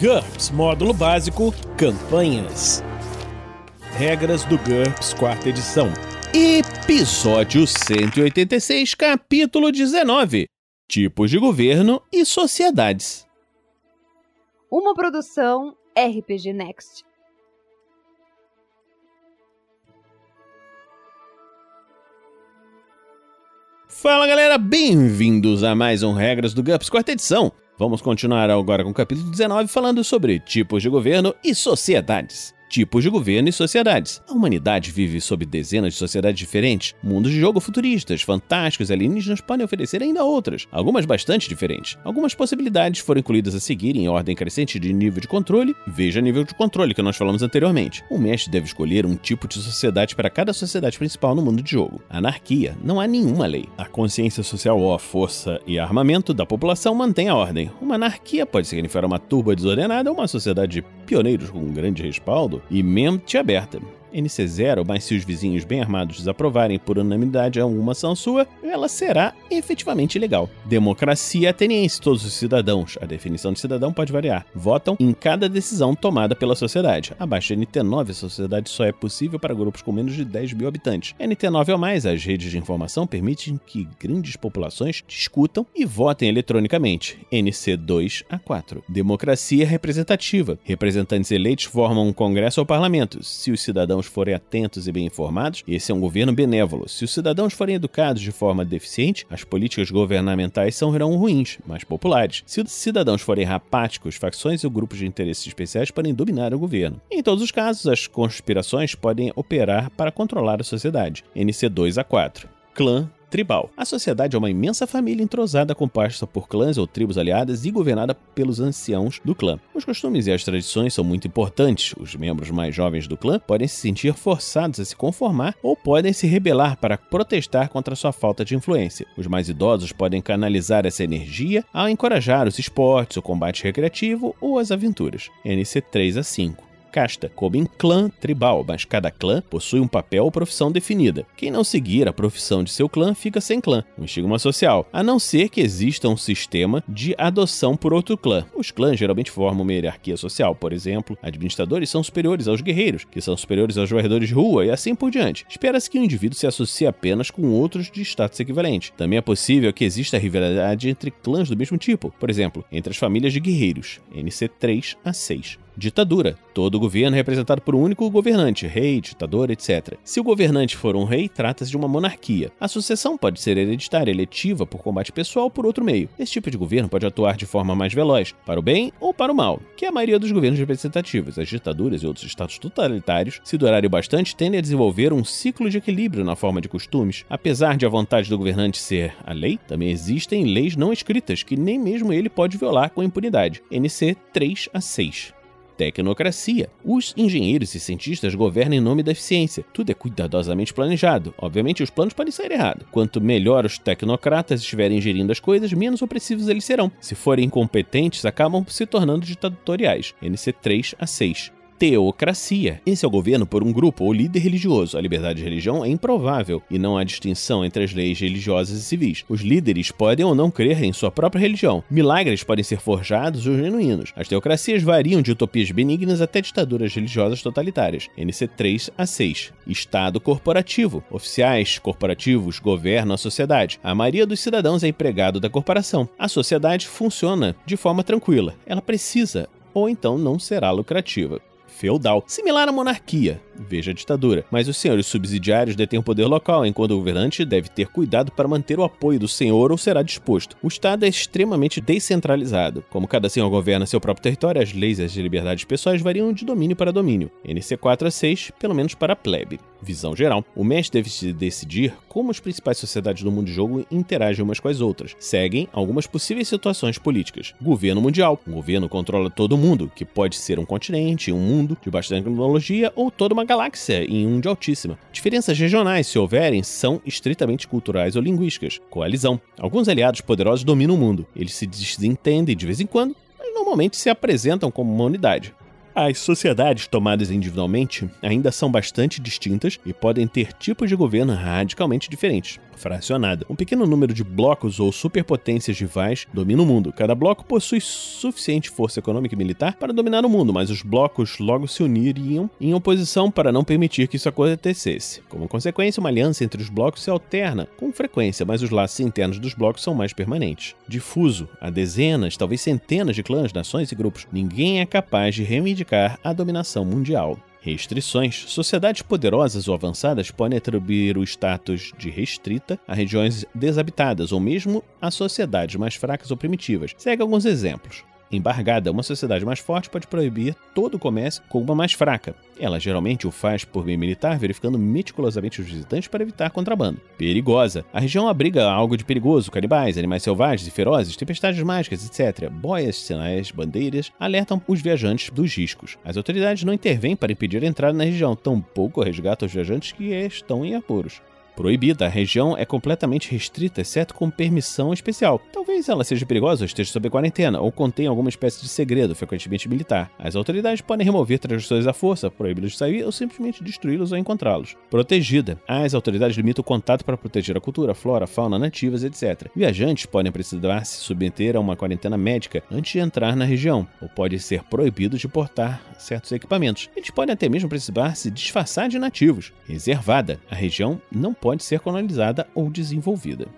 GURPS Módulo Básico Campanhas. Regras do GURPS Quarta Edição. Episódio 186, capítulo 19: Tipos de governo e sociedades. Uma produção RPG Next. Fala galera, bem-vindos a mais um Regras do GURPS Quarta Edição. Vamos continuar agora com o capítulo 19 falando sobre tipos de governo e sociedades tipos de governo e sociedades. A humanidade vive sob dezenas de sociedades diferentes. Mundos de jogo futuristas, fantásticos e alienígenas podem oferecer ainda outras, algumas bastante diferentes. Algumas possibilidades foram incluídas a seguir em ordem crescente de nível de controle. Veja nível de controle que nós falamos anteriormente. O mestre deve escolher um tipo de sociedade para cada sociedade principal no mundo de jogo. Anarquia. Não há nenhuma lei. A consciência social ou a força e armamento da população mantém a ordem. Uma anarquia pode significar uma turba desordenada ou uma sociedade de pioneiros com um grande respaldo e mente aberta. NC0, mas se os vizinhos bem armados desaprovarem por unanimidade alguma ação sua, ela será efetivamente legal. Democracia ateniense, todos os cidadãos, a definição de cidadão pode variar, votam em cada decisão tomada pela sociedade. Abaixo de NT9, a sociedade só é possível para grupos com menos de 10 mil habitantes. NT9 ou mais, as redes de informação permitem que grandes populações discutam e votem eletronicamente. NC2 a 4. Democracia representativa. Representantes eleitos formam um congresso ou parlamento. Se os cidadãos cidadãos forem atentos e bem informados, esse é um governo benévolo. Se os cidadãos forem educados de forma deficiente, as políticas governamentais serão ruins, mas populares. Se os cidadãos forem rapáticos, facções ou grupos de interesses especiais podem dominar o governo. Em todos os casos, as conspirações podem operar para controlar a sociedade. NC 2 a 4. Clã tribal. A sociedade é uma imensa família entrosada composta por clãs ou tribos aliadas e governada pelos anciãos do clã. Os costumes e as tradições são muito importantes. Os membros mais jovens do clã podem se sentir forçados a se conformar ou podem se rebelar para protestar contra sua falta de influência. Os mais idosos podem canalizar essa energia ao encorajar os esportes, o combate recreativo ou as aventuras. NC 3 a 5 casta, como em clã tribal, mas cada clã possui um papel ou profissão definida. Quem não seguir a profissão de seu clã fica sem clã, um estigma social, a não ser que exista um sistema de adoção por outro clã. Os clãs geralmente formam uma hierarquia social, por exemplo, administradores são superiores aos guerreiros, que são superiores aos varredores de rua e assim por diante. Espera-se que o indivíduo se associe apenas com outros de status equivalente. Também é possível que exista rivalidade entre clãs do mesmo tipo, por exemplo, entre as famílias de guerreiros, NC 3 a 6. Ditadura. Todo governo é representado por um único governante, rei, ditador, etc. Se o governante for um rei, trata-se de uma monarquia. A sucessão pode ser hereditária, eletiva, por combate pessoal ou por outro meio. Esse tipo de governo pode atuar de forma mais veloz, para o bem ou para o mal, que é a maioria dos governos representativos. As ditaduras e outros estados totalitários, se durarem bastante, tendem a desenvolver um ciclo de equilíbrio na forma de costumes. Apesar de a vontade do governante ser a lei, também existem leis não escritas que nem mesmo ele pode violar com impunidade. NC 3 a 6 tecnocracia. Os engenheiros e cientistas governam em nome da eficiência. Tudo é cuidadosamente planejado. Obviamente, os planos podem sair errado. Quanto melhor os tecnocratas estiverem gerindo as coisas, menos opressivos eles serão. Se forem incompetentes, acabam se tornando ditatoriais. NC 3 a 6 teocracia. Esse é o governo por um grupo ou líder religioso. A liberdade de religião é improvável e não há distinção entre as leis religiosas e civis. Os líderes podem ou não crer em sua própria religião. Milagres podem ser forjados ou genuínos. As teocracias variam de utopias benignas até ditaduras religiosas totalitárias. NC 3 a 6. Estado corporativo. Oficiais corporativos governam a sociedade. A maioria dos cidadãos é empregado da corporação. A sociedade funciona de forma tranquila. Ela precisa ou então não será lucrativa feudal, similar à monarquia, veja a ditadura. Mas os senhores subsidiários detêm o poder local, enquanto o governante deve ter cuidado para manter o apoio do senhor ou será disposto. O Estado é extremamente descentralizado. Como cada senhor governa seu próprio território, as leis e as liberdades pessoais variam de domínio para domínio. NC 4 a 6, pelo menos para a plebe. Visão geral. O mestre deve decidir como as principais sociedades do mundo de jogo interagem umas com as outras. Seguem algumas possíveis situações políticas. Governo mundial. O governo controla todo o mundo, que pode ser um continente, um mundo de bastante tecnologia ou toda uma galáxia em um de altíssima. Diferenças regionais, se houverem, são estritamente culturais ou linguísticas. Coalizão. Alguns aliados poderosos dominam o mundo. Eles se desentendem de vez em quando, mas normalmente se apresentam como uma unidade. As sociedades tomadas individualmente ainda são bastante distintas e podem ter tipos de governo radicalmente diferentes. fracionada. Um pequeno número de blocos ou superpotências rivais domina o mundo. Cada bloco possui suficiente força econômica e militar para dominar o mundo, mas os blocos logo se uniriam em oposição para não permitir que isso acontecesse. Como consequência, uma aliança entre os blocos se alterna com frequência, mas os laços internos dos blocos são mais permanentes. Difuso, há dezenas, talvez centenas de clãs, nações e grupos. Ninguém é capaz de reivindicar a dominação mundial. Restrições. Sociedades poderosas ou avançadas podem atribuir o status de restrita a regiões desabitadas ou mesmo a sociedades mais fracas ou primitivas. Segue alguns exemplos. Embargada, uma sociedade mais forte pode proibir todo o comércio com uma mais fraca. Ela geralmente o faz por meio militar, verificando meticulosamente os visitantes para evitar contrabando. Perigosa. A região abriga algo de perigoso, canibais, animais selvagens e ferozes, tempestades mágicas, etc. Boias, sinais, bandeiras alertam os viajantes dos riscos. As autoridades não intervêm para impedir a entrada na região, tampouco resgatam os viajantes que estão em apuros proibida. A região é completamente restrita, exceto com permissão especial. Talvez ela seja perigosa ou esteja sob quarentena, ou contenha alguma espécie de segredo, frequentemente militar. As autoridades podem remover trajetórias à força, proibi-los de sair ou simplesmente destruí-los ou encontrá-los. Protegida. As autoridades limitam o contato para proteger a cultura, flora, fauna nativas, etc. Viajantes podem precisar se submeter a uma quarentena médica antes de entrar na região, ou podem ser proibidos de portar certos equipamentos. Eles podem até mesmo precisar se disfarçar de nativos. Reservada. A região não pode pode ser colonizada ou desenvolvida.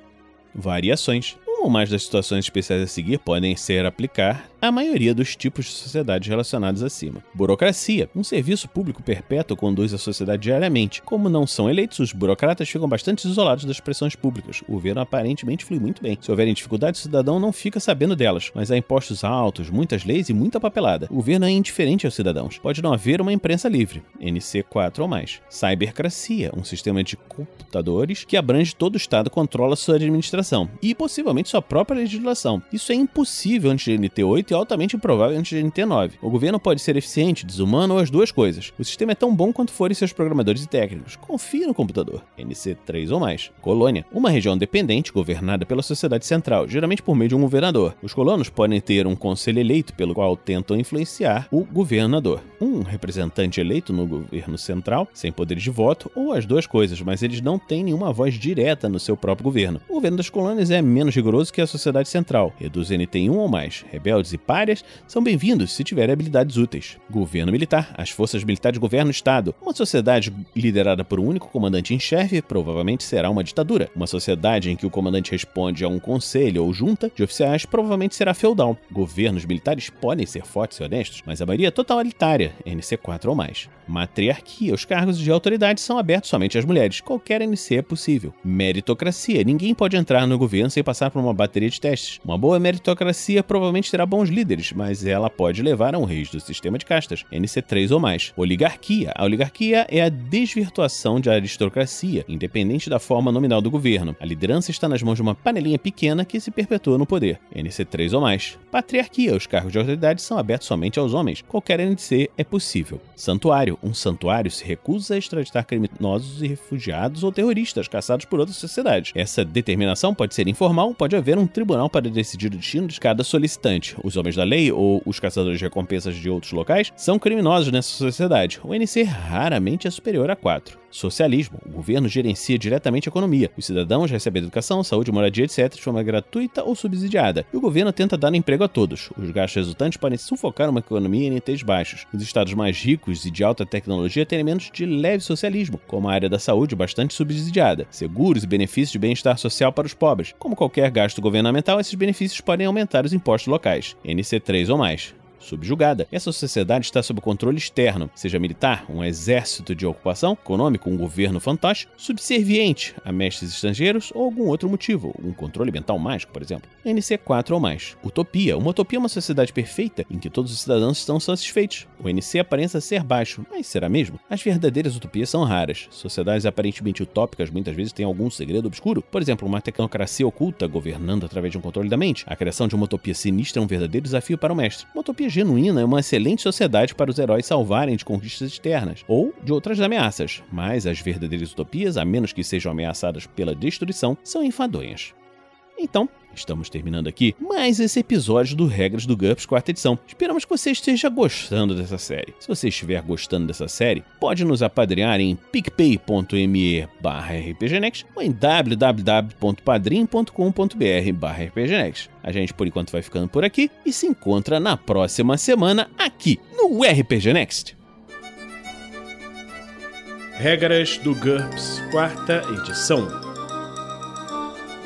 Variações. Uma ou mais das situações especiais a seguir podem ser aplicar a maioria dos tipos de sociedades relacionados acima. Burocracia. Um serviço público perpétuo conduz a sociedade diariamente. Como não são eleitos, os burocratas ficam bastante isolados das pressões públicas. O governo aparentemente flui muito bem. Se houverem dificuldades, o cidadão não fica sabendo delas, mas há impostos altos, muitas leis e muita papelada. O governo é indiferente aos cidadãos. Pode não haver uma imprensa livre, NC4 ou mais. Cybercracia. Um sistema de computadores que abrange todo o Estado controla sua administração e possivelmente sua própria legislação. Isso é impossível antes de NT8 e altamente improvável antes de NT9. O governo pode ser eficiente, desumano ou as duas coisas. O sistema é tão bom quanto forem seus programadores e técnicos. Confie no computador. NC3 ou mais. Colônia. Uma região dependente governada pela sociedade central, geralmente por meio de um governador. Os colonos podem ter um conselho eleito pelo qual tentam influenciar o governador. Um representante eleito no governo central, sem poderes de voto, ou as duas coisas, mas eles não têm nenhuma voz direta no seu próprio governo. O governo das colônias é menos rigoroso que a sociedade central. Reduz NT em 1 ou mais. Rebeldes e párias são bem-vindos se tiverem habilidades úteis. Governo militar. As forças militares governam o Estado. Uma sociedade liderada por um único comandante em chefe provavelmente será uma ditadura. Uma sociedade em que o comandante responde a um conselho ou junta de oficiais provavelmente será feudal. Governos militares podem ser fortes e honestos, mas a maioria é totalitária, NC4 ou mais. Matriarquia. Os cargos de autoridade são abertos somente às mulheres. Qualquer NC é possível. Meritocracia. Ninguém pode entrar no governo sem passar por uma bateria de testes. Uma boa meritocracia provavelmente terá bons líderes, mas ela pode levar a um reis do sistema de castas, NC3 ou mais. Oligarquia. A oligarquia é a desvirtuação de aristocracia, independente da forma nominal do governo. A liderança está nas mãos de uma panelinha pequena que se perpetua no poder, NC3 ou mais. Patriarquia. Os cargos de autoridade são abertos somente aos homens. Qualquer NC é possível. Santuário. Um santuário se recusa a extraditar criminosos e refugiados ou terroristas caçados por outras sociedades. Essa determinação pode ser informal, pode haver um tribunal para decidir o destino de cada solicitante. Os homens da lei ou os caçadores de recompensas de outros locais são criminosos nessa sociedade. O NC raramente é superior a 4. Socialismo. O governo gerencia diretamente a economia. Os cidadãos recebem educação, saúde, moradia, etc. de forma gratuita ou subsidiada. E o governo tenta dar emprego a todos. Os gastos resultantes podem sufocar uma economia em NTs baixos. Os estados mais ricos e de alta tecnologia têm elementos de leve socialismo, como a área da saúde bastante subsidiada, seguros e benefícios de bem-estar social para os pobres. Como qualquer gasto governamental, esses benefícios podem aumentar os impostos locais, NC3 ou mais subjugada. Essa sociedade está sob controle externo, seja militar, um exército de ocupação, econômico, um governo fantástico, subserviente a mestres estrangeiros ou algum outro motivo, um controle mental mágico, por exemplo. NC4 ou mais. Utopia. Uma utopia é uma sociedade perfeita em que todos os cidadãos estão satisfeitos. O NC aparenta ser baixo, mas será mesmo? As verdadeiras utopias são raras. Sociedades aparentemente utópicas muitas vezes têm algum segredo obscuro. Por exemplo, uma tecnocracia oculta governando através de um controle da mente. A criação de uma utopia sinistra é um verdadeiro desafio para o mestre. Uma utopia genuína é uma excelente sociedade para os heróis salvarem de conquistas externas ou de outras ameaças, mas as verdadeiras utopias, a menos que sejam ameaçadas pela destruição, são enfadonhas. Então, Estamos terminando aqui mais esse episódio do Regras do GURPS quarta edição. Esperamos que você esteja gostando dessa série. Se você estiver gostando dessa série, pode nos apadrear em picpay.me rpgnext ou em www.padrim.com.br rpgnext. A gente, por enquanto, vai ficando por aqui e se encontra na próxima semana aqui no RPG Next. Regras do GURPS quarta edição